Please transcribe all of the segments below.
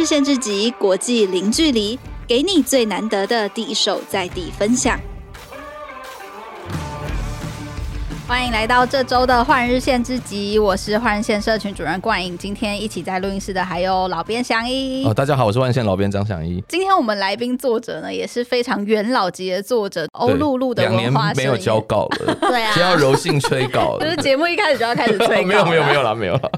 日限制级，国际零距离，给你最难得的第一手在地分享。欢迎来到这周的换日线之集，我是换日线社群主任冠颖。今天一起在录音室的还有老编祥一。哦，大家好，我是换日线老编张祥一。今天我们来宾作者呢，也是非常元老级的作者欧露露的文化。两年没有交稿了，对啊，先要柔性催稿了。就是节目一开始就要开始催稿。没有没有没有啦没有了。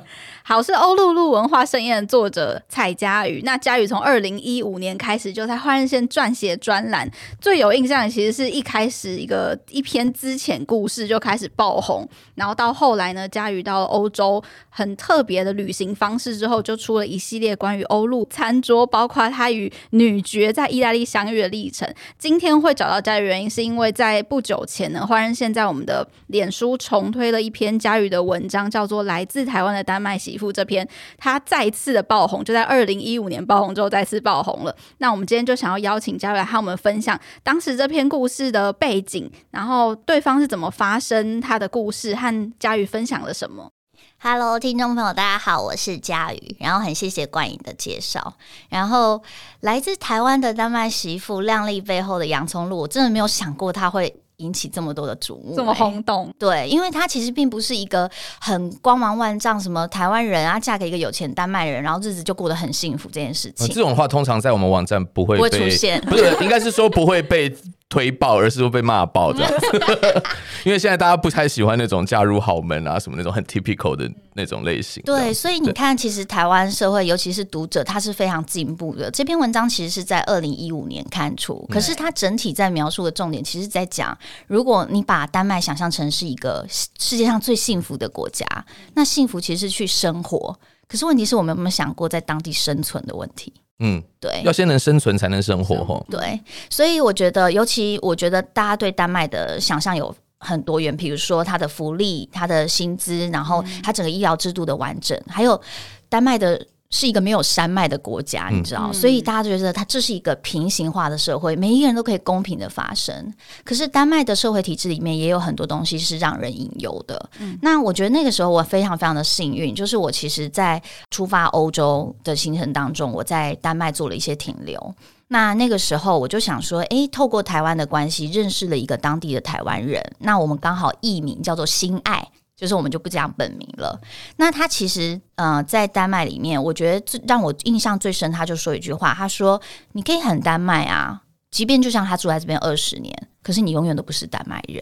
好，是欧露露文化盛宴的作者蔡佳宇。那佳宇从二零一五年开始就在换日线撰写专栏，最有印象的其实是一开始一个一篇资浅故事就开始爆红，然后到后来呢，佳宇到了欧洲很特别的旅行方式之后，就出了一系列关于欧陆餐桌，包括他与女爵在意大利相遇的历程。今天会找到佳宇原因，是因为在不久前呢，换日线在我们的脸书重推了一篇佳宇的文章，叫做《来自台湾的丹麦媳媳妇》这篇，他再次的爆红，就在二零一五年爆红之后再次爆红了。那我们今天就想要邀请佳宇和我们分享当时这篇故事的背景，然后对方是怎么发生他的故事，和佳宇分享了什么。Hello，听众朋友，大家好，我是佳宇，然后很谢谢冠颖的介绍。然后来自台湾的丹麦媳妇，靓丽背后的洋葱露，我真的没有想过他会。引起这么多的瞩目，这么轰动，对，因为他其实并不是一个很光芒万丈，什么台湾人啊，嫁给一个有钱丹麦人，然后日子就过得很幸福这件事情。这种话通常在我们网站不会不会出现，不是，应该是说不会被。推爆，而是说被骂爆这样子，因为现在大家不太喜欢那种嫁入豪门啊，什么那种很 typical 的那种类型。对，所以你看，其实台湾社会，尤其是读者，他是非常进步的。这篇文章其实是在二零一五年刊出，可是它整体在描述的重点，其实在讲，如果你把丹麦想象成是一个世界上最幸福的国家，那幸福其实是去生活。可是问题是我们有没有想过在当地生存的问题？嗯，对，要先能生存才能生活哈。对，所以我觉得，尤其我觉得大家对丹麦的想象有很多元，比如说它的福利、它的薪资，然后它整个医疗制度的完整，还有丹麦的。是一个没有山脉的国家，你知道，嗯、所以大家觉得它这是一个平行化的社会，每一个人都可以公平的发生。可是丹麦的社会体制里面也有很多东西是让人隐忧的。嗯、那我觉得那个时候我非常非常的幸运，就是我其实，在出发欧洲的行程当中，我在丹麦做了一些停留。那那个时候我就想说，诶，透过台湾的关系，认识了一个当地的台湾人。那我们刚好艺名叫做心爱。就是我们就不讲本名了。那他其实，呃，在丹麦里面，我觉得最让我印象最深，他就说一句话，他说：“你可以很丹麦啊，即便就像他住在这边二十年，可是你永远都不是丹麦人。”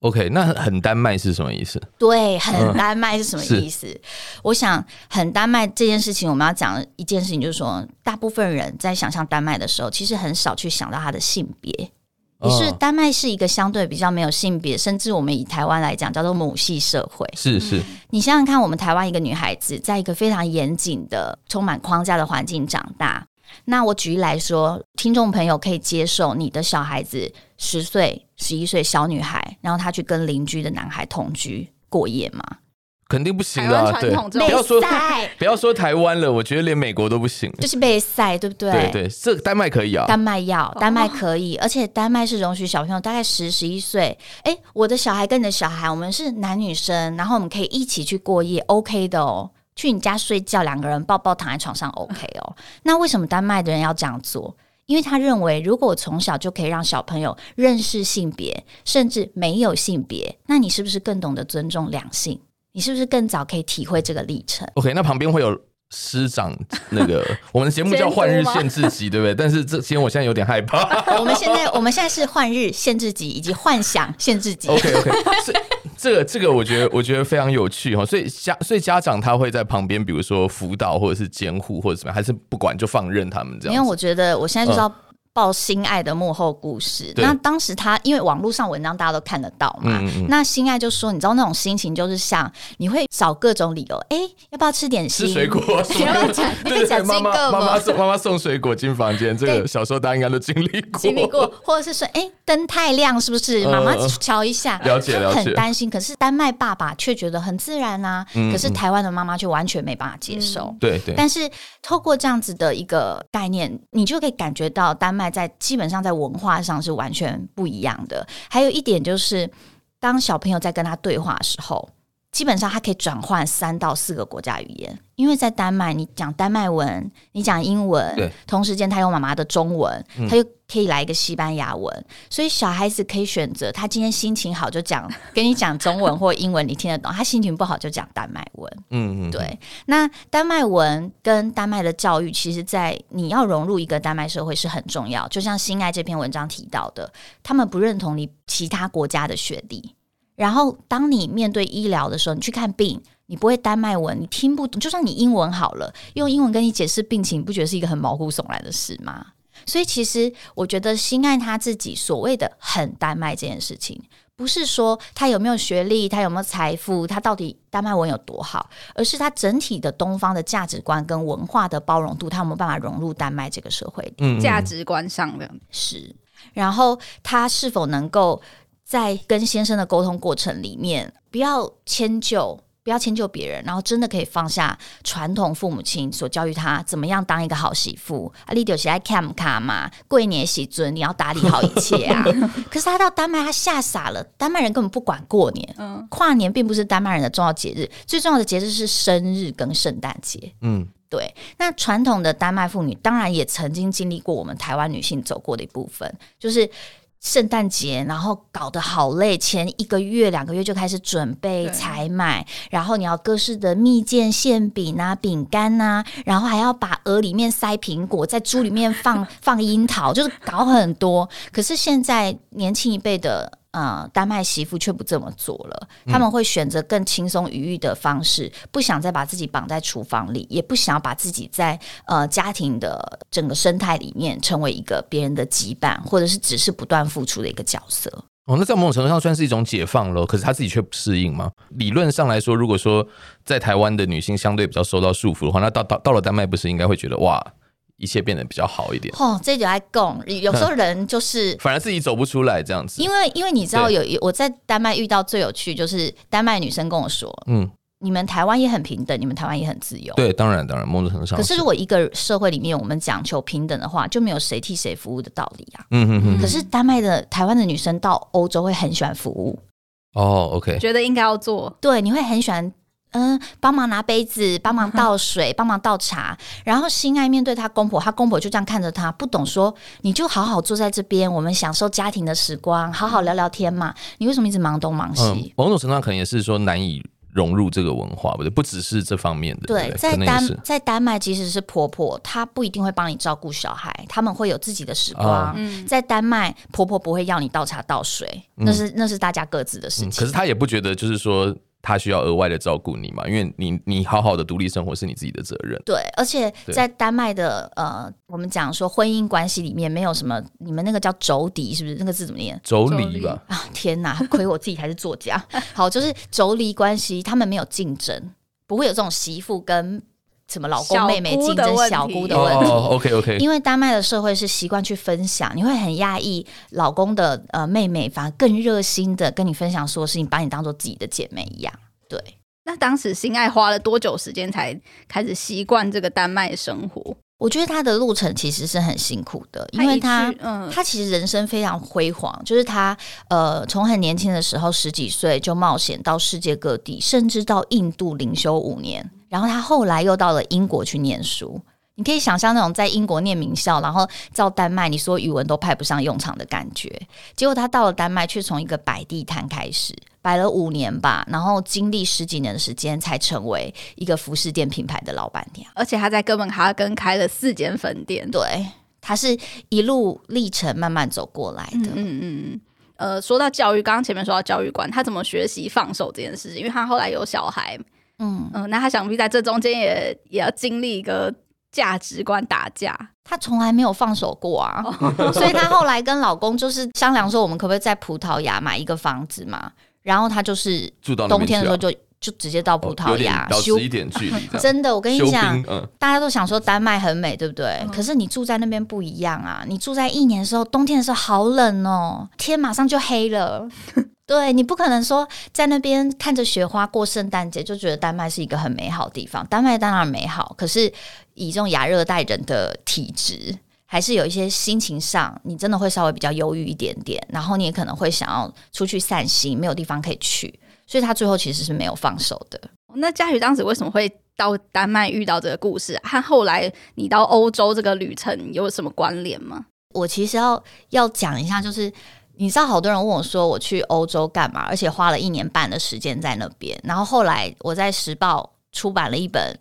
OK，那很丹麦是什么意思？对，很丹麦是什么意思？嗯、我想，很丹麦这件事情，我们要讲一件事情，就是说，大部分人在想象丹麦的时候，其实很少去想到他的性别。也是丹麦是一个相对比较没有性别，甚至我们以台湾来讲叫做母系社会。是是，你想想看，我们台湾一个女孩子在一个非常严谨的、充满框架的环境长大。那我举例来说，听众朋友可以接受你的小孩子十岁、十一岁小女孩，然后她去跟邻居的男孩同居过夜吗？肯定不行啊！对，不要说 不要说台湾了，我觉得连美国都不行。就是被塞，对不对？对对，这丹麦可以啊，丹麦要，丹麦可以，而且丹麦是容许小朋友大概十十一岁，哎，我的小孩跟你的小孩，我们是男女生，然后我们可以一起去过夜，OK 的哦，去你家睡觉，两个人抱抱躺在床上，OK 哦。那为什么丹麦的人要这样做？因为他认为，如果我从小就可以让小朋友认识性别，甚至没有性别，那你是不是更懂得尊重两性？你是不是更早可以体会这个历程？OK，那旁边会有师长，那个 我们的节目叫换日限制级，对不对？但是这今天我现在有点害怕。我们现在我们现在是换日限制级以及幻想限制级。OK OK，这个这个我觉得我觉得非常有趣哈，所以家所以家长他会在旁边，比如说辅导或者是监护或者怎么样，还是不管就放任他们这样？因为我觉得我现在就知道。嗯报心爱的幕后故事。那当时他因为网络上文章大家都看得到嘛，嗯嗯，那心爱就说，你知道那种心情就是像你会找各种理由，哎、欸，要不要吃点心？吃水果？你要讲，你会讲妈妈妈妈送妈妈送水果进房间，这个小时候大家应该都经历过，经历过，或者是说，哎、欸，灯太亮是不是？妈妈瞧一下，了解了解，很担心。可是丹麦爸爸却觉得很自然啊，可是台湾的妈妈却完全没办法接受。嗯、对对。但是透过这样子的一个概念，你就可以感觉到丹在基本上。在文化上是完全不一样的。还有一点就是，当小朋友在跟他对话的时候，基本上它可以转换三到四个国家语言，因为在丹麦，你讲丹麦文，你讲英文，对，同时间他用妈妈的中文，他又可以来一个西班牙文，嗯、所以小孩子可以选择，他今天心情好就讲，跟你讲中文或英文，你听得懂；他心情不好就讲丹麦文。嗯嗯，对。那丹麦文跟丹麦的教育，其实，在你要融入一个丹麦社会是很重要。就像心爱这篇文章提到的，他们不认同你其他国家的学历。然后，当你面对医疗的时候，你去看病，你不会丹麦文，你听不懂。就算你英文好了，用英文跟你解释病情，你不觉得是一个很毛骨悚然的事吗？所以，其实我觉得心爱他自己所谓的很丹麦这件事情，不是说他有没有学历，他有没有财富，他到底丹麦文有多好，而是他整体的东方的价值观跟文化的包容度，他有没有办法融入丹麦这个社会？嗯，价值观上的是，然后他是否能够。在跟先生的沟通过程里面，不要迁就，不要迁就别人，然后真的可以放下传统父母亲所教育他怎么样当一个好媳妇啊，你就是爱看卡嘛，过年喜尊你要打理好一切啊。可是他到丹麦，他吓傻了，丹麦人根本不管过年，嗯，跨年并不是丹麦人的重要节日，最重要的节日是生日跟圣诞节，嗯，对。那传统的丹麦妇女当然也曾经经历过我们台湾女性走过的一部分，就是。圣诞节，然后搞得好累，前一个月、两个月就开始准备采买，然后你要各式的蜜饯、馅饼啊、饼干啊，然后还要把鹅里面塞苹果，在猪里面放 放樱桃，就是搞很多。可是现在年轻一辈的。呃，丹麦媳妇却不这么做了，他们会选择更轻松愉悦的方式，不想再把自己绑在厨房里，也不想要把自己在呃家庭的整个生态里面成为一个别人的羁绊，或者是只是不断付出的一个角色。哦，那在某种程度上算是一种解放了，可是他自己却不适应吗？理论上来说，如果说在台湾的女性相对比较受到束缚的话，那到到到了丹麦，不是应该会觉得哇？一切变得比较好一点。哦，这就爱讲，有时候人就是反而自己走不出来这样子。因为因为你知道有我在丹麦遇到最有趣，就是丹麦女生跟我说，嗯，你们台湾也很平等，你们台湾也很自由。对，当然当然，某种程度上。可是如果一个社会里面我们讲求平等的话，就没有谁替谁服务的道理啊。嗯嗯嗯。可是丹麦的台湾的女生到欧洲会很喜欢服务。哦，OK，觉得应该要做。对，你会很喜欢。嗯，帮忙拿杯子，帮忙倒水，帮忙倒茶。然后心爱面对他公婆，他公婆就这样看着他，不懂说，你就好好坐在这边，我们享受家庭的时光，好好聊聊天嘛。你为什么一直忙东忙西？嗯，某种程度上可能也是说难以融入这个文化，不对，不只是这方面的。对，在丹在丹麦，即使是婆婆，她不一定会帮你照顾小孩，他们会有自己的时光。嗯，在丹麦，婆婆不会要你倒茶倒水，那是那是大家各自的事情。嗯，可是她也不觉得，就是说。他需要额外的照顾你嘛？因为你你好好的独立生活是你自己的责任。对，而且在丹麦的呃，我们讲说婚姻关系里面没有什么，你们那个叫妯娌是不是？那个字怎么念？妯娌吧。啊，天哪！亏我自己还是作家。好，就是妯娌关系，他们没有竞争，不会有这种媳妇跟。什么老公妹妹竞争小姑的问题，oh, OK OK，因为丹麦的社会是习惯去分享，你会很讶异老公的呃妹妹反而更热心的跟你分享所有事情，把你当做自己的姐妹一样。对，那当时心爱花了多久时间才开始习惯这个丹麦生活？我觉得他的路程其实是很辛苦的，因为他嗯，他其实人生非常辉煌，就是他呃从很年轻的时候十几岁就冒险到世界各地，甚至到印度灵修五年。然后他后来又到了英国去念书，你可以想象那种在英国念名校，然后到丹麦，你说语文都派不上用场的感觉。结果他到了丹麦，却从一个摆地摊开始，摆了五年吧，然后经历十几年的时间，才成为一个服饰店品牌的老板娘。而且他在哥本哈根开了四间分店。对，他是一路历程慢慢走过来的。嗯嗯嗯。呃，说到教育，刚刚前面说到教育观，他怎么学习放手这件事情？因为他后来有小孩。嗯嗯，那他想必在这中间也也要经历一个价值观打架，他从来没有放手过啊，所以他后来跟老公就是商量说，我们可不可以在葡萄牙买一个房子嘛？然后他就是冬天的时候就就直接到葡萄牙，修一点距离。真的，我跟你讲，嗯、大家都想说丹麦很美，对不对？嗯、可是你住在那边不一样啊，你住在一年的时候，冬天的时候好冷哦，天马上就黑了。对，你不可能说在那边看着雪花过圣诞节就觉得丹麦是一个很美好的地方。丹麦当然美好，可是以这种亚热带人的体质，还是有一些心情上，你真的会稍微比较忧郁一点点。然后你也可能会想要出去散心，没有地方可以去。所以他最后其实是没有放手的。那佳瑜当时为什么会到丹麦遇到这个故事啊？和后来你到欧洲这个旅程有什么关联吗？我其实要要讲一下，就是你知道，好多人问我说我去欧洲干嘛，而且花了一年半的时间在那边。然后后来我在时报出版了一本《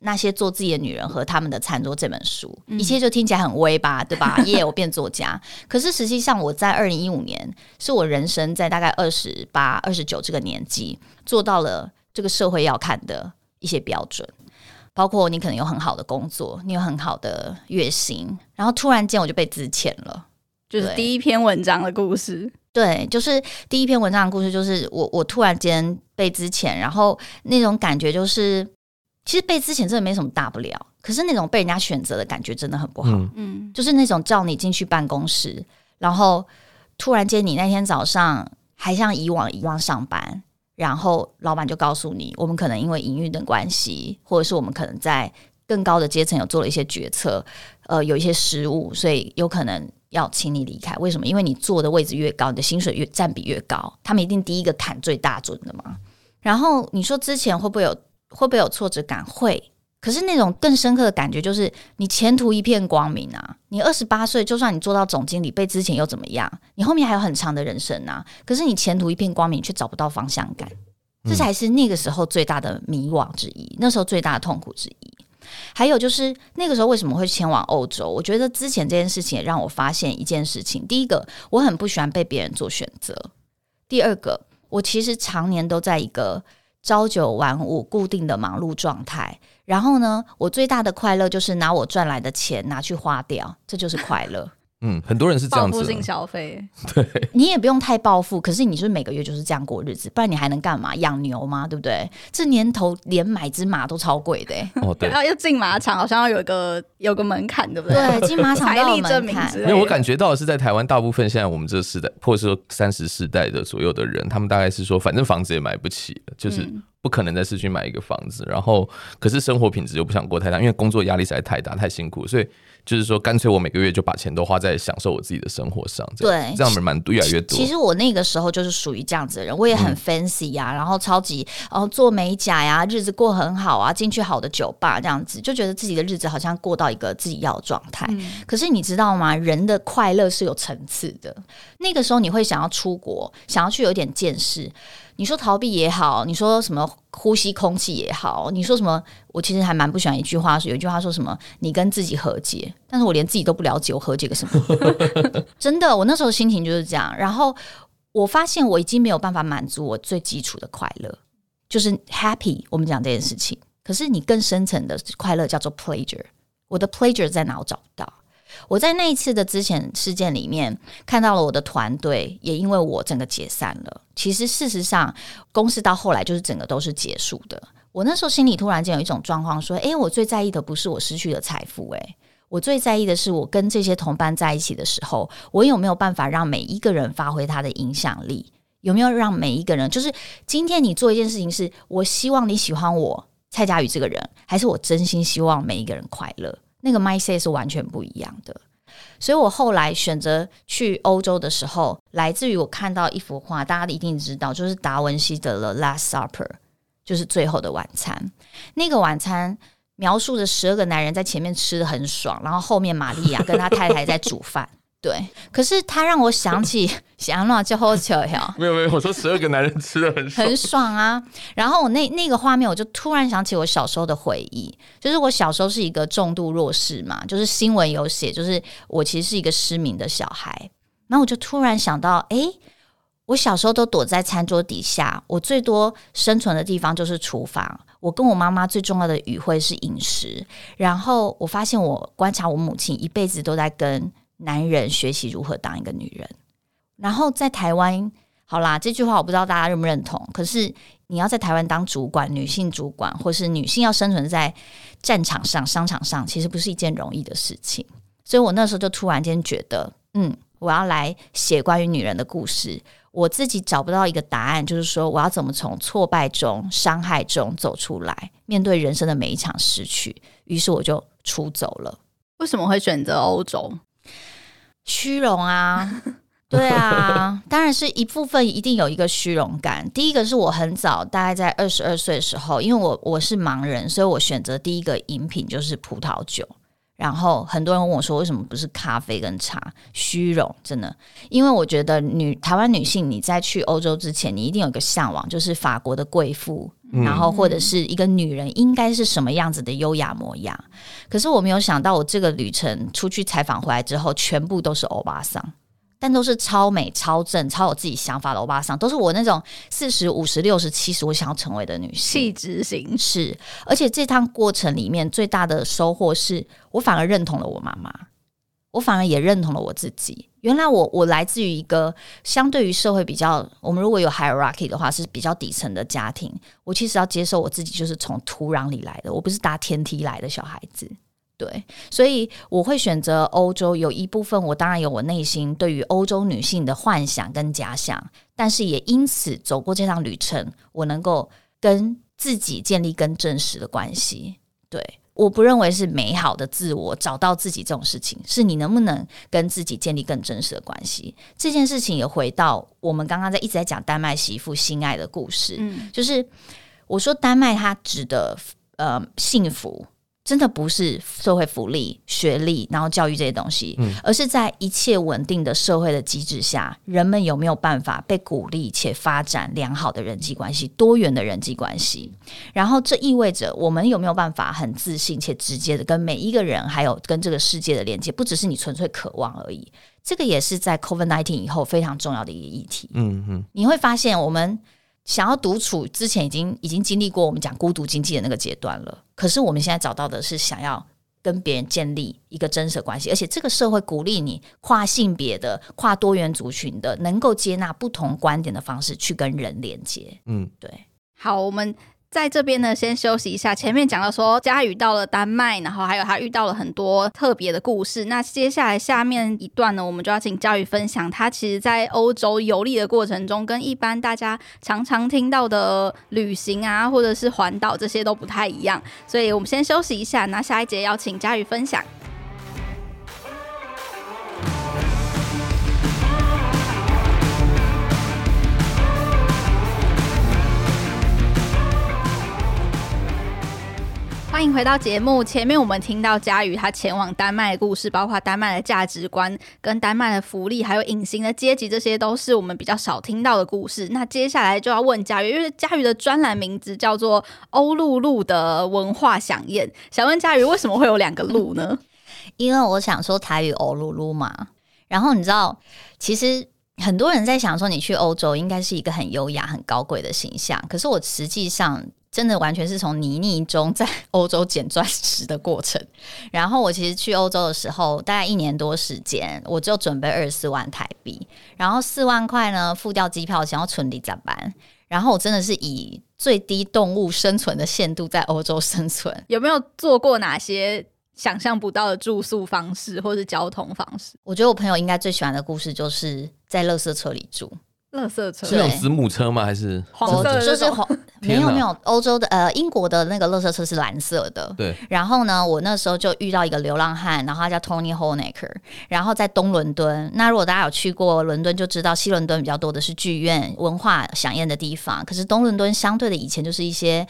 那些做自己的女人和他们的餐桌》这本书，嗯、一切就听起来很微吧，对吧？耶、我变作家。可是实际上，我在二零一五年是我人生在大概二十八、二十九这个年纪做到了。这个社会要看的一些标准，包括你可能有很好的工作，你有很好的月薪，然后突然间我就被资遣了，就是第一篇文章的故事。对，就是第一篇文章的故事，就是我我突然间被之前，然后那种感觉就是，其实被之前真的没什么大不了，可是那种被人家选择的感觉真的很不好。嗯，就是那种叫你进去办公室，然后突然间你那天早上还像以往一样上班。然后老板就告诉你，我们可能因为营运的关系，或者是我们可能在更高的阶层有做了一些决策，呃，有一些失误，所以有可能要请你离开。为什么？因为你坐的位置越高，你的薪水越占比越高，他们一定第一个砍最大尊的嘛。然后你说之前会不会有会不会有挫折感？会。可是那种更深刻的感觉就是，你前途一片光明啊！你二十八岁，就算你做到总经理，被之前又怎么样？你后面还有很长的人生啊！可是你前途一片光明，却找不到方向感，这才是那个时候最大的迷惘之一，那时候最大的痛苦之一。还有就是那个时候为什么会前往欧洲？我觉得之前这件事情也让我发现一件事情：第一个，我很不喜欢被别人做选择；第二个，我其实常年都在一个朝九晚五固定的忙碌状态。然后呢，我最大的快乐就是拿我赚来的钱拿去花掉，这就是快乐。嗯，很多人是这样子，报复性消费。对，你也不用太报复，可是你是每个月就是这样过日子，不然你还能干嘛？养牛吗？对不对？这年头连买只马都超贵的。哦，对。然后要进马场，好像要有一个有个门槛，对不对？对，进马场财力证明。因为我感觉到的是，在台湾大部分现在我们这世代，或者说三十世代的左右的人，他们大概是说，反正房子也买不起，就是。嗯不可能在市区买一个房子，然后可是生活品质又不想过太大，因为工作压力实在太大，太辛苦，所以就是说干脆我每个月就把钱都花在享受我自己的生活上。对，这样子蛮多，越来越多。其实我那个时候就是属于这样子的人，我也很 fancy 呀、啊，嗯、然后超级然后做美甲呀，日子过很好啊，进去好的酒吧这样子，就觉得自己的日子好像过到一个自己要的状态。嗯、可是你知道吗？人的快乐是有层次的。那个时候你会想要出国，想要去有点见识。你说逃避也好，你说什么呼吸空气也好，你说什么，我其实还蛮不喜欢一句话，说有一句话说什么，你跟自己和解，但是我连自己都不了解，我和解个什么？真的，我那时候心情就是这样。然后我发现我已经没有办法满足我最基础的快乐，就是 happy。我们讲这件事情，可是你更深层的快乐叫做 pleasure，我的 pleasure 在哪？我找不到。我在那一次的之前事件里面看到了我的团队，也因为我整个解散了。其实事实上，公司到后来就是整个都是结束的。我那时候心里突然间有一种状况，说：诶，我最在意的不是我失去的财富，诶，我最在意的是我跟这些同伴在一起的时候，我有没有办法让每一个人发挥他的影响力？有没有让每一个人，就是今天你做一件事情，是我希望你喜欢我蔡佳宇这个人，还是我真心希望每一个人快乐？那个 mindset 是完全不一样的，所以我后来选择去欧洲的时候，来自于我看到一幅画，大家一定知道，就是达文西的《The Last Supper》，就是最后的晚餐。那个晚餐描述着十二个男人在前面吃的很爽，然后后面玛利亚跟他太太在煮饭。对，可是他让我想起 想那就好巧呀。没有没有，我说十二个男人吃的很爽，很爽啊。然后我那那个画面，我就突然想起我小时候的回忆，就是我小时候是一个重度弱视嘛，就是新闻有写，就是我其实是一个失明的小孩。然后我就突然想到，哎，我小时候都躲在餐桌底下，我最多生存的地方就是厨房。我跟我妈妈最重要的语汇是饮食。然后我发现，我观察我母亲一辈子都在跟。男人学习如何当一个女人，然后在台湾，好啦，这句话我不知道大家认不认同。可是你要在台湾当主管，女性主管，或是女性要生存在战场上、商场上，其实不是一件容易的事情。所以我那时候就突然间觉得，嗯，我要来写关于女人的故事。我自己找不到一个答案，就是说我要怎么从挫败中、伤害中走出来，面对人生的每一场失去。于是我就出走了。为什么会选择欧洲？虚荣啊，对啊，当然是一部分，一定有一个虚荣感。第一个是我很早，大概在二十二岁的时候，因为我我是盲人，所以我选择第一个饮品就是葡萄酒。然后很多人问我说：“为什么不是咖啡跟茶？”虚荣，真的，因为我觉得女台湾女性，你在去欧洲之前，你一定有一个向往，就是法国的贵妇，嗯、然后或者是一个女人应该是什么样子的优雅模样。可是我没有想到，我这个旅程出去采访回来之后，全部都是欧巴桑。但都是超美、超正、超有自己想法的欧巴桑，都是我那种四十五十六十七十我想要成为的女性，气质型是。而且这趟过程里面最大的收获是我反而认同了我妈妈，我反而也认同了我自己。原来我我来自于一个相对于社会比较，我们如果有 hierarchy 的话是比较底层的家庭。我其实要接受我自己就是从土壤里来的，我不是搭天梯来的小孩子。对，所以我会选择欧洲。有一部分，我当然有我内心对于欧洲女性的幻想跟假想，但是也因此走过这趟旅程，我能够跟自己建立更真实的关系。对，我不认为是美好的自我找到自己这种事情，是你能不能跟自己建立更真实的关系。这件事情也回到我们刚刚在一直在讲丹麦媳妇心爱的故事，嗯，就是我说丹麦它指的呃幸福。真的不是社会福利、学历，然后教育这些东西，嗯，而是在一切稳定的社会的机制下，人们有没有办法被鼓励且发展良好的人际关系、多元的人际关系？然后这意味着我们有没有办法很自信且直接的跟每一个人，还有跟这个世界的连接，不只是你纯粹渴望而已。这个也是在 COVID-19 以后非常重要的一个议题。嗯嗯，你会发现我们。想要独处之前，已经已经经历过我们讲孤独经济的那个阶段了。可是我们现在找到的是想要跟别人建立一个真实的关系，而且这个社会鼓励你跨性别的、跨多元族群的，能够接纳不同观点的方式去跟人连接。嗯，对。好，我们。在这边呢，先休息一下。前面讲到说佳宇到了丹麦，然后还有他遇到了很多特别的故事。那接下来下面一段呢，我们就要请佳宇分享他其实，在欧洲游历的过程中，跟一般大家常常听到的旅行啊，或者是环岛这些都不太一样。所以我们先休息一下，那下一节要请佳宇分享。欢迎回到节目。前面我们听到佳宇他前往丹麦的故事，包括丹麦的价值观、跟丹麦的福利，还有隐形的阶级，这些都是我们比较少听到的故事。那接下来就要问佳宇，因为佳宇的专栏名字叫做《欧陆路的文化饗宴》，想问佳宇为什么会有两个路呢？因为我想说台语“欧陆路”嘛。然后你知道，其实很多人在想说，你去欧洲应该是一个很优雅、很高贵的形象。可是我实际上。真的完全是从泥泞中在欧洲捡钻石的过程。然后我其实去欧洲的时候，大概一年多时间，我就准备二十四万台币，然后四万块呢付掉机票钱，要存底咋办？然后我真的是以最低动物生存的限度在欧洲生存。有没有做过哪些想象不到的住宿方式或是交通方式？我觉得我朋友应该最喜欢的故事就是在垃圾车里住。垃圾车是那种子母车吗？还是黄色？就是黄，没有没有，欧洲的呃英国的那个垃圾车是蓝色的。对。然后呢，我那时候就遇到一个流浪汉，然后他叫 Tony Honecker，然后在东伦敦。那如果大家有去过伦敦，就知道西伦敦比较多的是剧院、文化响宴的地方。可是东伦敦相对的以前就是一些。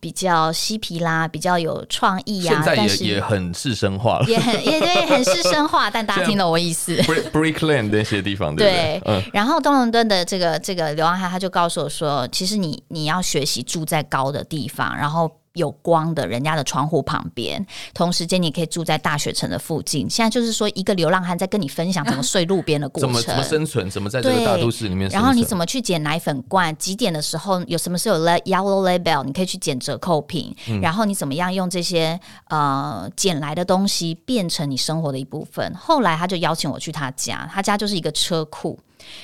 比较嬉皮啦，比较有创意呀、啊，现在也很市生化了，也很也对，很市生化。但大家听懂 我意思 Brickland 那些地方对，对，嗯。然后东伦敦的这个这个流浪汉他就告诉我说，其实你你要学习住在高的地方，然后。有光的人家的窗户旁边，同时间你可以住在大学城的附近。现在就是说，一个流浪汉在跟你分享怎么睡路边的过程，怎么怎么生存，怎么在这个大都市里面。然后你怎么去捡奶粉罐？几点的时候有什么是有 yellow label，你可以去捡折扣品。嗯、然后你怎么样用这些呃捡来的东西变成你生活的一部分？后来他就邀请我去他家，他家就是一个车库。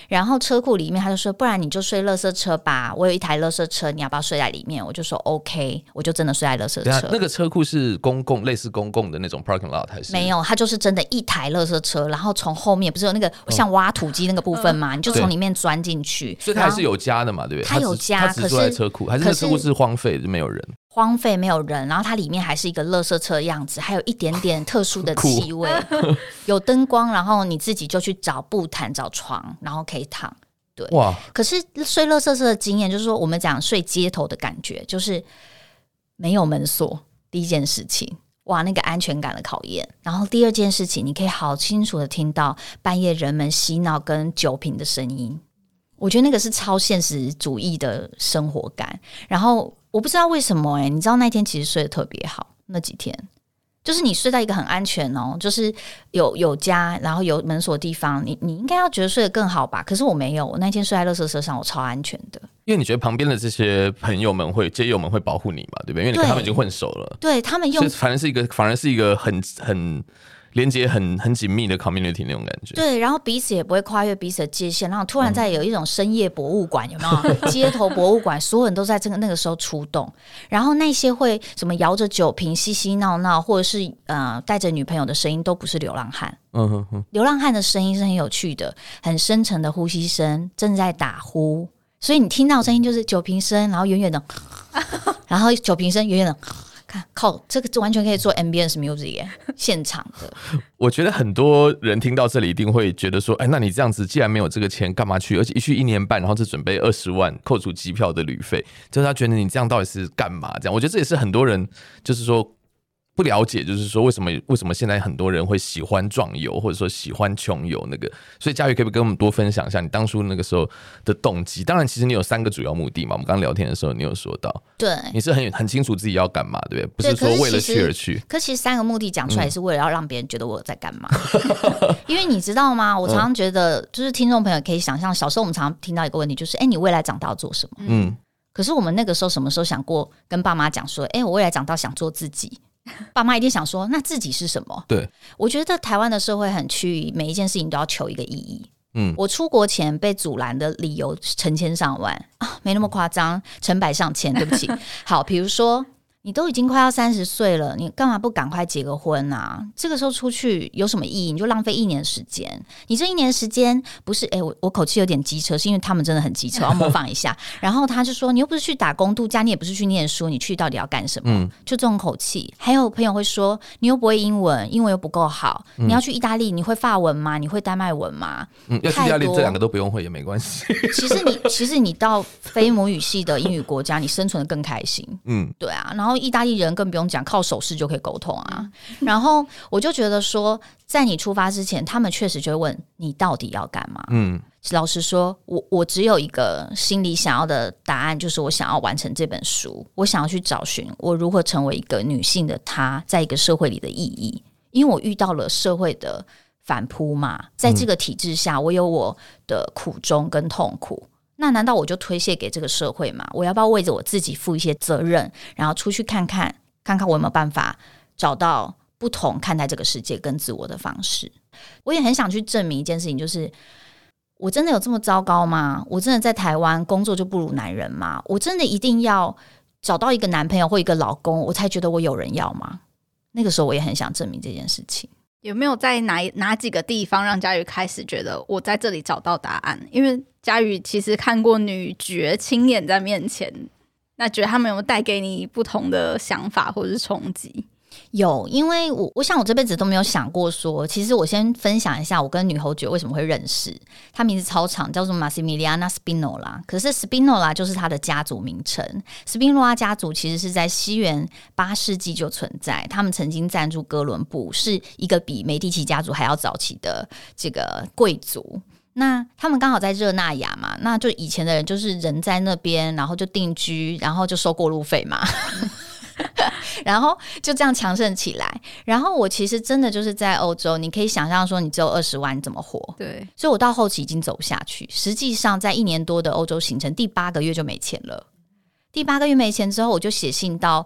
然后车库里面，他就说：“不然你就睡垃圾车吧，我有一台垃圾车，你要不要睡在里面？”我就说：“OK。”我就真的睡在垃圾车。那个车库是公共，类似公共的那种 parking lot 还是？没有，它就是真的一台垃圾车。然后从后面不是有那个像挖土机那个部分嘛，嗯、你就从里面钻进去。所以它还是有家的嘛，对不对？它有家，他只住在车库，还是那车库是荒废的，没有人？荒废没有人，然后它里面还是一个垃圾车的样子，还有一点点特殊的气味，有灯光，然后你自己就去找布毯、找床，然后可以躺。对，哇！可是睡垃圾车的经验，就是说我们讲睡街头的感觉，就是没有门锁，第一件事情，哇，那个安全感的考验。然后第二件事情，你可以好清楚的听到半夜人们嬉闹跟酒瓶的声音，我觉得那个是超现实主义的生活感。然后。我不知道为什么哎、欸，你知道那天其实睡得特别好，那几天就是你睡在一个很安全哦，就是有有家，然后有门锁的地方，你你应该要觉得睡得更好吧？可是我没有，我那天睡在垃圾车上，我超安全的。因为你觉得旁边的这些朋友们会、街友们会保护你嘛，对不对？因为你跟他们已经混熟了，对，对他们用，反正是一个，反而是一个很很。连接很很紧密的 community 那种感觉，对，然后彼此也不会跨越彼此的界限，然后突然在有一种深夜博物馆，有没有？街头博物馆，所有人都在这个那个时候出动，然后那些会什么摇着酒瓶嬉嬉闹闹，或者是呃带着女朋友的声音，都不是流浪汉。嗯哼哼，流浪汉的声音是很有趣的，很深沉的呼吸声，正在打呼，所以你听到声音就是酒瓶声，然后远远的，然后酒瓶声远远的。靠，这个就完全可以做 MBS music 耶，现场的。我觉得很多人听到这里一定会觉得说，哎，那你这样子既然没有这个钱，干嘛去？而且一去一年半，然后就准备二十万，扣除机票的旅费，就是他觉得你这样到底是干嘛？这样，我觉得这也是很多人就是说。不了解，就是说为什么为什么现在很多人会喜欢壮游，或者说喜欢穷游那个？所以佳宇可不可以跟我们多分享一下你当初那个时候的动机？当然，其实你有三个主要目的嘛。我们刚聊天的时候，你有说到，对，你是很很清楚自己要干嘛，对不对？不是说为了去而去。可其实三个目的讲出来是为了要让别人觉得我在干嘛。嗯、因为你知道吗？我常常觉得，就是听众朋友可以想象，小时候我们常常听到一个问题，就是哎，你未来长大要做什么？嗯。可是我们那个时候什么时候想过跟爸妈讲说，哎，我未来长大想做自己？爸妈一定想说，那自己是什么？对，我觉得台湾的社会很趋于每一件事情都要求一个意义。嗯，我出国前被阻拦的理由成千上万啊，没那么夸张，成百上千。对不起，好，比如说。你都已经快要三十岁了，你干嘛不赶快结个婚啊？这个时候出去有什么意义？你就浪费一年时间。你这一年时间不是？哎、欸，我我口气有点机车，是因为他们真的很机车，我要模仿一下。然后他就说：“你又不是去打工度假，你也不是去念书，你去到底要干什么？”嗯、就这种口气。还有朋友会说：“你又不会英文，英文又不够好，你要去意大利，你会法文吗？你会丹麦文吗？”嗯，要去意大利这两个都不用会也没关系。其实你其实你到非母语系的英语国家，你生存的更开心。嗯，对啊。然后。意大利人更不用讲，靠手势就可以沟通啊。然后我就觉得说，在你出发之前，他们确实就会问你到底要干嘛。嗯，老实说，我我只有一个心里想要的答案，就是我想要完成这本书，我想要去找寻我如何成为一个女性的她，在一个社会里的意义。因为我遇到了社会的反扑嘛，在这个体制下，我有我的苦衷跟痛苦。那难道我就推卸给这个社会吗？我要不要为着我自己负一些责任，然后出去看看，看看我有没有办法找到不同看待这个世界跟自我的方式？我也很想去证明一件事情，就是我真的有这么糟糕吗？我真的在台湾工作就不如男人吗？我真的一定要找到一个男朋友或一个老公，我才觉得我有人要吗？那个时候我也很想证明这件事情。有没有在哪哪几个地方让佳宇开始觉得我在这里找到答案？因为佳宇其实看过女爵亲眼在面前，那觉得他们有没有带给你不同的想法或者是冲击？有，因为我我想我这辈子都没有想过说，其实我先分享一下我跟女侯爵为什么会认识。她名字超长，叫做 Massimiliana Spinola，可是 Spinola 就是她的家族名称。Spinola 家族其实是在西元八世纪就存在，他们曾经赞助哥伦布，是一个比梅第奇家族还要早期的这个贵族。那他们刚好在热那亚嘛，那就以前的人就是人在那边，然后就定居，然后就收过路费嘛。然后就这样强盛起来。然后我其实真的就是在欧洲，你可以想象说，你只有二十万，你怎么活？对。所以我到后期已经走不下去。实际上，在一年多的欧洲行程，第八个月就没钱了。第八个月没钱之后，我就写信到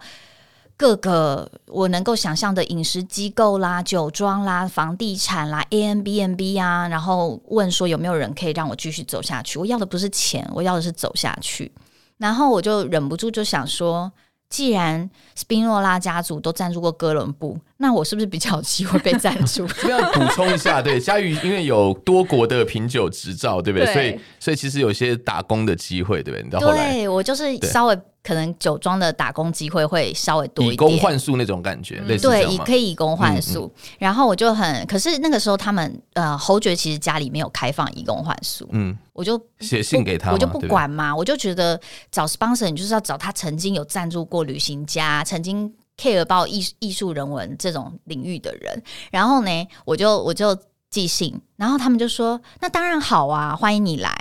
各个我能够想象的饮食机构啦、酒庄啦、房地产啦、Airbnb 啊，然后问说有没有人可以让我继续走下去。我要的不是钱，我要的是走下去。然后我就忍不住就想说。既然斯宾诺拉家族都赞助过哥伦布，那我是不是比较有机会被赞助？这样补充一下，对，佳瑜因为有多国的品酒执照，对不对？对，所以所以其实有些打工的机会，对不对？你到后来，对我就是稍微可能酒庄的打工机会会稍微多一点，以工换宿那种感觉？对，以可以以工换宿。嗯嗯、然后我就很，可是那个时候他们呃侯爵其实家里没有开放以工换宿，嗯，我就写信给他，我就不管嘛，我就觉得找 sponsor 你就是要找他曾经有赞助过旅行家，曾经。Care about 艺艺术人文这种领域的人，然后呢，我就我就寄信，然后他们就说：“那当然好啊，欢迎你来。”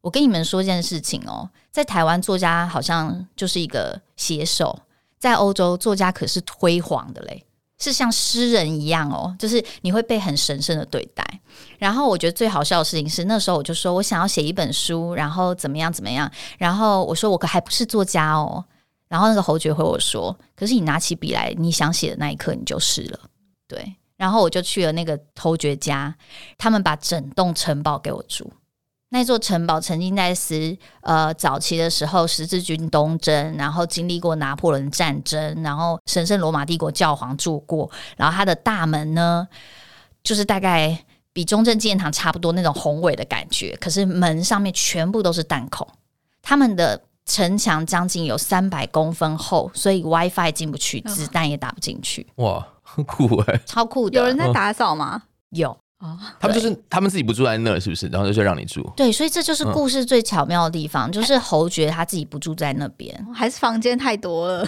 我跟你们说件事情哦，在台湾作家好像就是一个写手，在欧洲作家可是辉煌的嘞，是像诗人一样哦，就是你会被很神圣的对待。然后我觉得最好笑的事情是，那时候我就说我想要写一本书，然后怎么样怎么样，然后我说我可还不是作家哦。然后那个侯爵回我说：“可是你拿起笔来，你想写的那一刻，你就是了。”对。然后我就去了那个侯爵家，他们把整栋城堡给我住。那座城堡曾经在十呃早期的时候，十字军东征，然后经历过拿破仑战争，然后神圣罗马帝国教皇住过。然后它的大门呢，就是大概比中正纪念堂差不多那种宏伟的感觉。可是门上面全部都是弹孔，他们的。城墙将近有三百公分厚，所以 WiFi 进不去，子弹也打不进去。哇，很酷哎、欸，超酷的！有人在打扫吗？有哦，他们就是他们自己不住在那，是不是？然后就让你住。对，所以这就是故事最巧妙的地方，嗯、就是侯爵他自己不住在那边，还是房间太多了？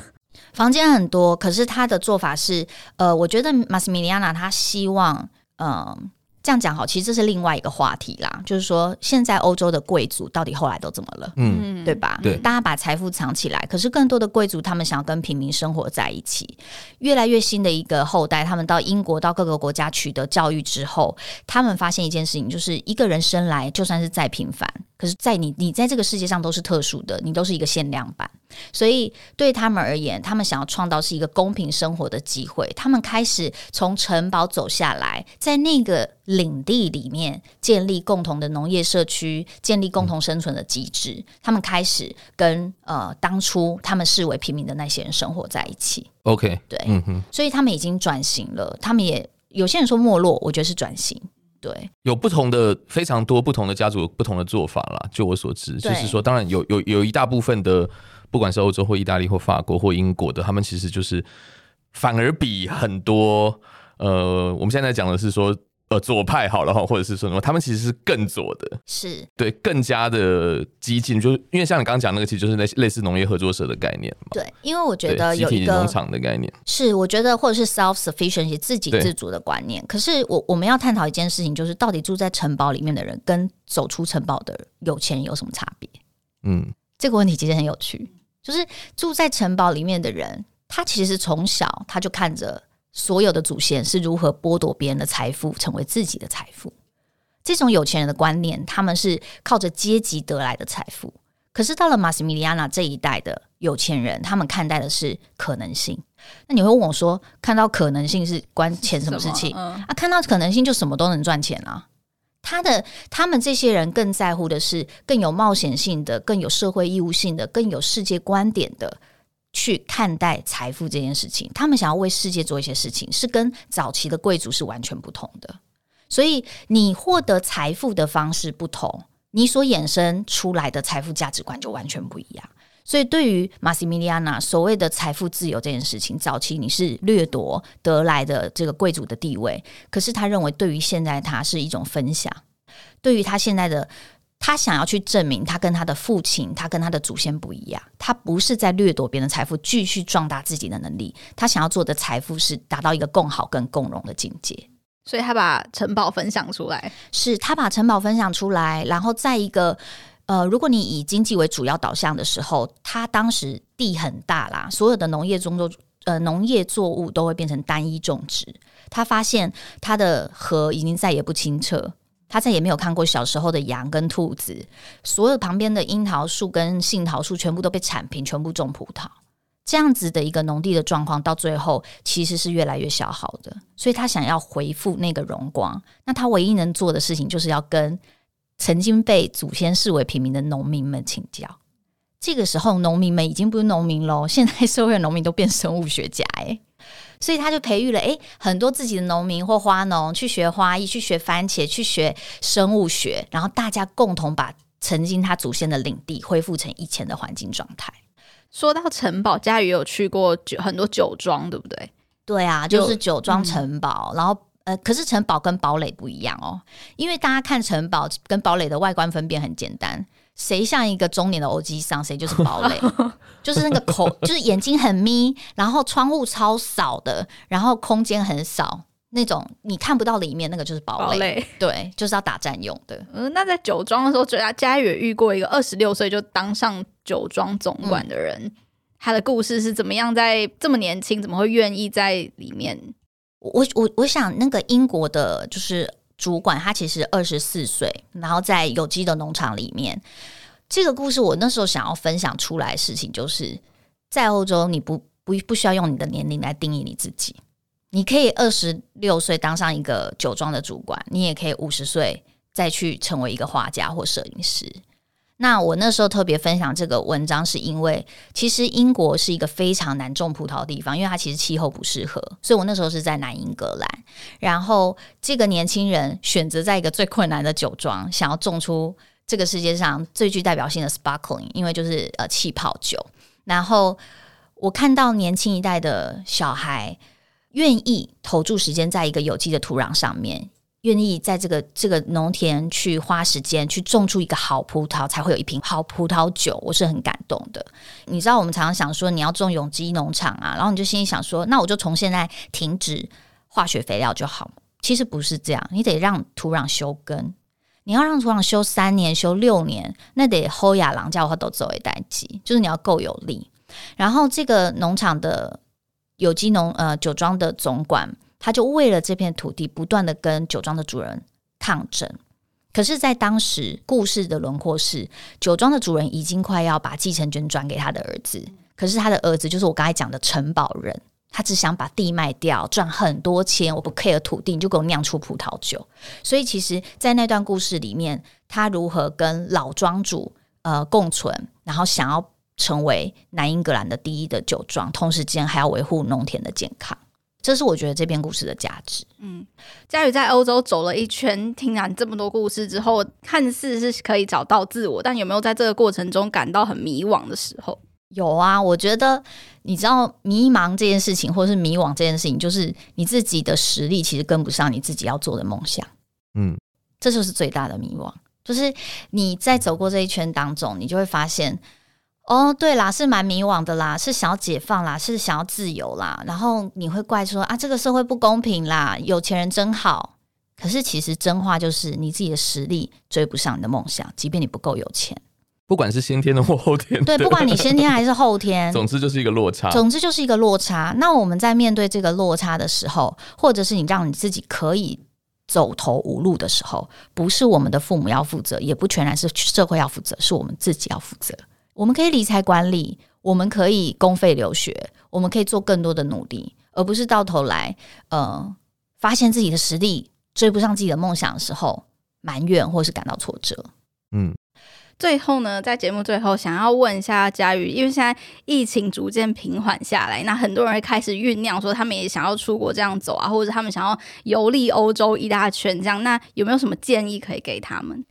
房间很多，可是他的做法是，呃，我觉得马斯米利亚娜他希望，嗯、呃。这样讲好，其实这是另外一个话题啦。就是说，现在欧洲的贵族到底后来都怎么了？嗯，对吧？对，大家把财富藏起来，可是更多的贵族他们想要跟平民生活在一起。越来越新的一个后代，他们到英国、到各个国家取得教育之后，他们发现一件事情，就是一个人生来就算是再平凡，可是在你你在这个世界上都是特殊的，你都是一个限量版。所以对他们而言，他们想要创造是一个公平生活的机会。他们开始从城堡走下来，在那个。领地里面建立共同的农业社区，建立共同生存的机制。嗯、他们开始跟呃当初他们视为平民的那些人生活在一起。OK，对，嗯哼，所以他们已经转型了。他们也有些人说没落，我觉得是转型。对，有不同的非常多不同的家族，不同的做法啦。就我所知，就是说，当然有有有一大部分的，不管是欧洲或意大利或法国或英国的，他们其实就是反而比很多呃，我们现在讲的是说。呃，左派好了哈，或者是说什么，他们其实是更左的，是对更加的激进，就是因为像你刚刚讲那个，其实就是类类似农业合作社的概念嘛。对，因为我觉得有一个农场的概念，是我觉得或者是 self sufficiency 自给自足的观念。可是我我们要探讨一件事情，就是到底住在城堡里面的人跟走出城堡的有钱人有什么差别？嗯，这个问题其实很有趣，就是住在城堡里面的人，他其实从小他就看着。所有的祖先是如何剥夺别人的财富，成为自己的财富？这种有钱人的观念，他们是靠着阶级得来的财富。可是到了马斯米利亚纳这一代的有钱人，他们看待的是可能性。那你会问我说，看到可能性是关钱什么事情？嗯、啊，看到可能性就什么都能赚钱啊。他的他们这些人更在乎的是更有冒险性的、更有社会义务性的、更有世界观点的。去看待财富这件事情，他们想要为世界做一些事情，是跟早期的贵族是完全不同的。所以，你获得财富的方式不同，你所衍生出来的财富价值观就完全不一样。所以，对于马西米利亚纳所谓的财富自由这件事情，早期你是掠夺得来的这个贵族的地位，可是他认为，对于现在他是一种分享，对于他现在的。他想要去证明，他跟他的父亲，他跟他的祖先不一样。他不是在掠夺别人的财富，继续壮大自己的能力。他想要做的财富是达到一个共好、跟共荣的境界。所以他把城堡分享出来，是他把城堡分享出来，然后在一个呃，如果你以经济为主要导向的时候，他当时地很大啦，所有的农业中都呃农业作物都会变成单一种植。他发现他的河已经再也不清澈。他再也没有看过小时候的羊跟兔子，所有旁边的樱桃树跟杏桃树全部都被铲平，全部种葡萄，这样子的一个农地的状况，到最后其实是越来越消耗的。所以他想要恢复那个荣光，那他唯一能做的事情，就是要跟曾经被祖先视为平民的农民们请教。这个时候，农民们已经不是农民喽，现在社会的农民都变生物学家，诶，所以他就培育了诶很多自己的农民或花农去学花艺，去学番茄，去学生物学，然后大家共同把曾经他祖先的领地恢复成以前的环境状态。说到城堡，家瑜有去过酒很多酒庄，对不对？对啊，就是酒庄城堡，嗯、然后呃，可是城堡跟堡垒不一样哦，因为大家看城堡跟堡垒的外观分辨很简单，谁像一个中年的欧吉桑，谁就是堡垒，就是那个口，就是眼睛很眯，然后窗户超少的，然后空间很少。那种你看不到里面，那个就是堡垒，对，就是要打战用的。嗯、呃，那在酒庄的时候，觉得家瑜也遇过一个二十六岁就当上酒庄总管的人，嗯、他的故事是怎么样？在这么年轻，怎么会愿意在里面？我我我想，那个英国的就是主管，他其实二十四岁，然后在有机的农场里面。这个故事我那时候想要分享出来的事情，就是在欧洲，你不不不需要用你的年龄来定义你自己。你可以二十六岁当上一个酒庄的主管，你也可以五十岁再去成为一个画家或摄影师。那我那时候特别分享这个文章，是因为其实英国是一个非常难种葡萄的地方，因为它其实气候不适合。所以我那时候是在南英格兰，然后这个年轻人选择在一个最困难的酒庄，想要种出这个世界上最具代表性的 sparkling，因为就是呃气泡酒。然后我看到年轻一代的小孩。愿意投注时间在一个有机的土壤上面，愿意在这个这个农田去花时间去种出一个好葡萄，才会有一瓶好葡萄酒。我是很感动的。你知道，我们常常想说你要种有机农场啊，然后你就心里想说，那我就从现在停止化学肥料就好。其实不是这样，你得让土壤休耕，你要让土壤休三年、休六年，那得后亚郎叫我都走一代机，就是你要够有力。然后这个农场的。有机农呃酒庄的总管，他就为了这片土地不断的跟酒庄的主人抗争。可是，在当时故事的轮廓是，酒庄的主人已经快要把继承权转给他的儿子，可是他的儿子就是我刚才讲的城堡人，他只想把地卖掉赚很多钱，我不 care 土地，你就给我酿出葡萄酒。所以，其实，在那段故事里面，他如何跟老庄主呃共存，然后想要。成为南英格兰的第一的酒庄，同时间还要维护农田的健康，这是我觉得这篇故事的价值。嗯，佳宇在欧洲走了一圈，听完这么多故事之后，看似是可以找到自我，但有没有在这个过程中感到很迷惘的时候？有啊，我觉得你知道迷茫这件事情，或是迷惘这件事情，就是你自己的实力其实跟不上你自己要做的梦想。嗯，这就是最大的迷惘，就是你在走过这一圈当中，你就会发现。哦，对啦，是蛮迷惘的啦，是想要解放啦，是想要自由啦。然后你会怪说啊，这个社会不公平啦，有钱人真好。可是其实真话就是你自己的实力追不上你的梦想，即便你不够有钱。不管是先天的或后天的，对，不管你先天还是后天，总之就是一个落差。总之就是一个落差。那我们在面对这个落差的时候，或者是你让你自己可以走投无路的时候，不是我们的父母要负责，也不全然是社会要负责，是我们自己要负责。我们可以理财管理，我们可以公费留学，我们可以做更多的努力，而不是到头来，呃，发现自己的实力追不上自己的梦想的时候，埋怨或是感到挫折。嗯，最后呢，在节目最后，想要问一下佳瑜，因为现在疫情逐渐平缓下来，那很多人会开始酝酿说，他们也想要出国这样走啊，或者他们想要游历欧洲一大圈这样，那有没有什么建议可以给他们？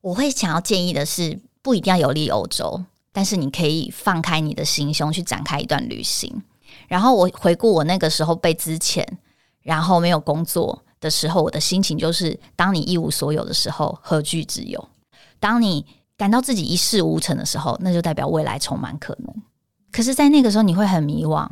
我会想要建议的是，不一定要游历欧洲。但是你可以放开你的心胸去展开一段旅行。然后我回顾我那个时候被之前，然后没有工作的时候，我的心情就是：当你一无所有的时候，何惧之有？当你感到自己一事无成的时候，那就代表未来充满可能。可是，在那个时候，你会很迷惘，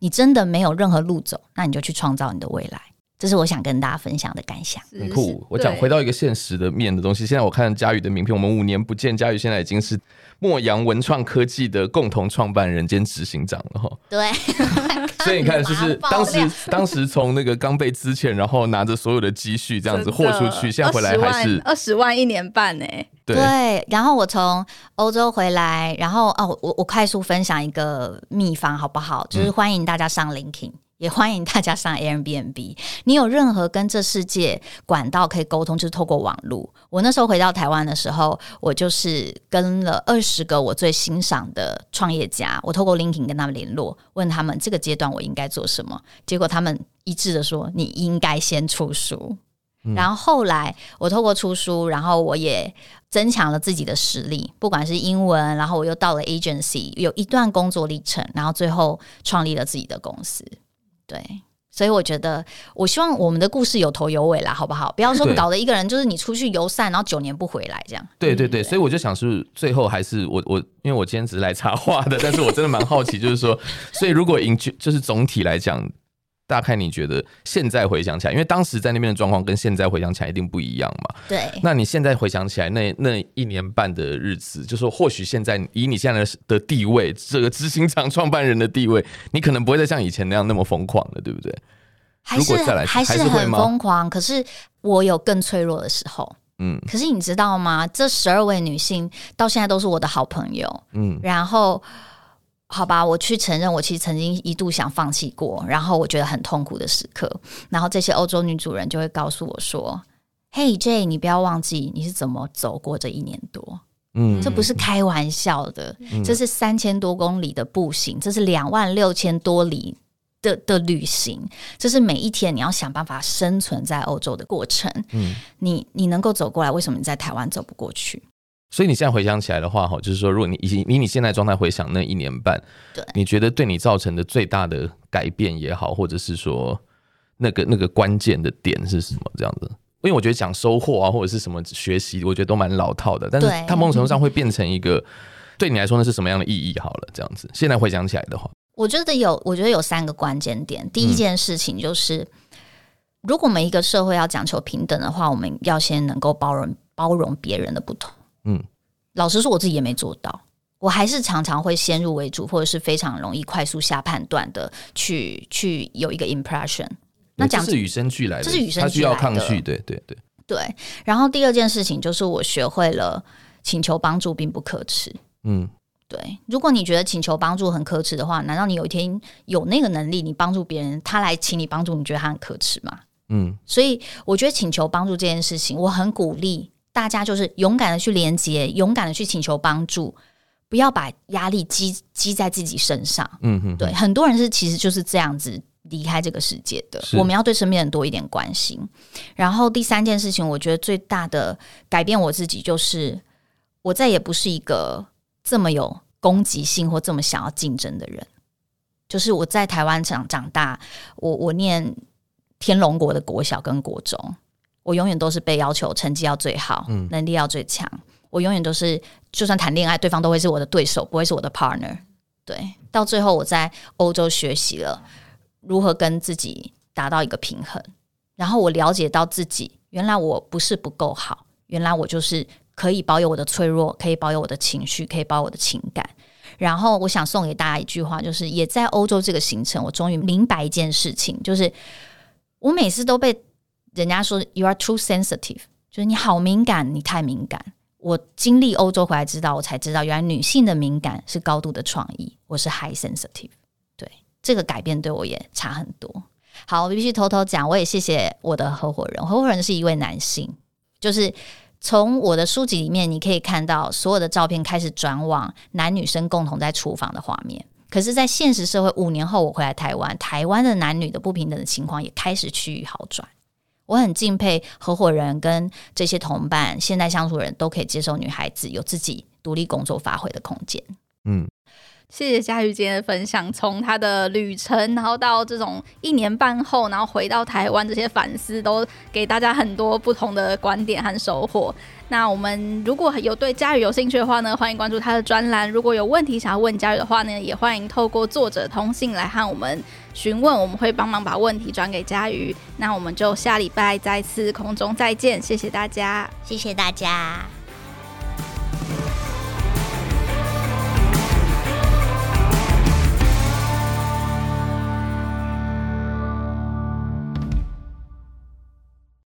你真的没有任何路走，那你就去创造你的未来。这是我想跟大家分享的感想。很酷。我讲回到一个现实的面的东西。现在我看佳宇的名片，我们五年不见，佳宇现在已经是墨洋文创科技的共同创办人兼执行长了哈。对，所以你看，就是 当时当时从那个刚被资遣，然后拿着所有的积蓄这样子豁出去，现在回来还是二十万一年半呢。对，对，然后我从欧洲回来，然后哦，我我快速分享一个秘方好不好？就是欢迎大家上 LinkedIn。也欢迎大家上 Airbnb。你有任何跟这世界管道可以沟通，就是透过网络。我那时候回到台湾的时候，我就是跟了二十个我最欣赏的创业家，我透过 LinkedIn 跟他们联络，问他们这个阶段我应该做什么。结果他们一致的说，你应该先出书。嗯、然后后来我透过出书，然后我也增强了自己的实力，不管是英文，然后我又到了 agency，有一段工作历程，然后最后创立了自己的公司。对，所以我觉得，我希望我们的故事有头有尾啦，好不好？不要说搞得一个人就是你出去游散，然后九年不回来这样。对对对，所以我就想是最后还是我我，因为我今天只是来 插话的，但是我真的蛮好奇，就是说，所以如果赢就是总体来讲。大概你觉得现在回想起来，因为当时在那边的状况跟现在回想起来一定不一样嘛？对。那你现在回想起来，那那一年半的日子，就说或许现在以你现在的地位，这个执行长创办人的地位，你可能不会再像以前那样那么疯狂了，对不对？还是还是很疯狂，可是我有更脆弱的时候。嗯。可是你知道吗？这十二位女性到现在都是我的好朋友。嗯。然后。好吧，我去承认，我其实曾经一度想放弃过，然后我觉得很痛苦的时刻。然后这些欧洲女主人就会告诉我说：“嘿，Jay，你不要忘记你是怎么走过这一年多，嗯，这不是开玩笑的，嗯、这是三千多公里的步行，这是两万六千多里的的旅行，这是每一天你要想办法生存在欧洲的过程。嗯，你你能够走过来，为什么你在台湾走不过去？”所以你现在回想起来的话，哈，就是说，如果你以以你现在状态回想那一年半，对，你觉得对你造成的最大的改变也好，或者是说那个那个关键的点是什么？这样子，因为我觉得讲收获啊，或者是什么学习，我觉得都蛮老套的，但是它某种程度上会变成一个对你来说那是什么样的意义？好了，这样子，现在回想起来的话，我觉得有，我觉得有三个关键点。第一件事情就是，嗯、如果每一个社会要讲求平等的话，我们要先能够包容包容别人的不同。嗯，老实说，我自己也没做到。我还是常常会先入为主，或者是非常容易快速下判断的去去有一个 impression。那讲是与生俱来的，这是与生俱来的，需要抗拒。对对对对。然后第二件事情就是，我学会了请求帮助并不可耻。嗯，对。如果你觉得请求帮助很可耻的话，难道你有一天有那个能力，你帮助别人，他来请你帮助，你觉得他很可耻吗？嗯。所以我觉得请求帮助这件事情，我很鼓励。大家就是勇敢的去连接，勇敢的去请求帮助，不要把压力积积在自己身上。嗯哼，对，很多人是其实就是这样子离开这个世界的。我们要对身边人多一点关心。然后第三件事情，我觉得最大的改变我自己，就是我再也不是一个这么有攻击性或这么想要竞争的人。就是我在台湾长长大，我我念天龙国的国小跟国中。我永远都是被要求成绩要最好，嗯，能力要最强。我永远都是，就算谈恋爱，对方都会是我的对手，不会是我的 partner。对，到最后我在欧洲学习了如何跟自己达到一个平衡，然后我了解到自己原来我不是不够好，原来我就是可以保有我的脆弱，可以保有我的情绪，可以保有我的情感。然后我想送给大家一句话，就是也在欧洲这个行程，我终于明白一件事情，就是我每次都被。人家说 you are too sensitive，就是你好敏感，你太敏感。我经历欧洲回来知道，我才知道原来女性的敏感是高度的创意。我是 high sensitive，对，这个改变对我也差很多。好，我必须偷偷讲，我也谢谢我的合伙人，合伙人是一位男性。就是从我的书籍里面，你可以看到所有的照片开始转往男女生共同在厨房的画面。可是，在现实社会，五年后我回来台湾，台湾的男女的不平等的情况也开始趋于好转。我很敬佩合伙人跟这些同伴，现在相处的人都可以接受女孩子有自己独立工作发挥的空间。嗯，谢谢佳瑜今天的分享，从她的旅程，然后到这种一年半后，然后回到台湾这些反思，都给大家很多不同的观点和收获。那我们如果有对佳宇有兴趣的话呢，欢迎关注他的专栏。如果有问题想要问佳宇的话呢，也欢迎透过作者通信来和我们询问我们会帮忙把问题转给佳瑜，那我们就下礼拜再次空中再见，谢谢大家，谢谢大家。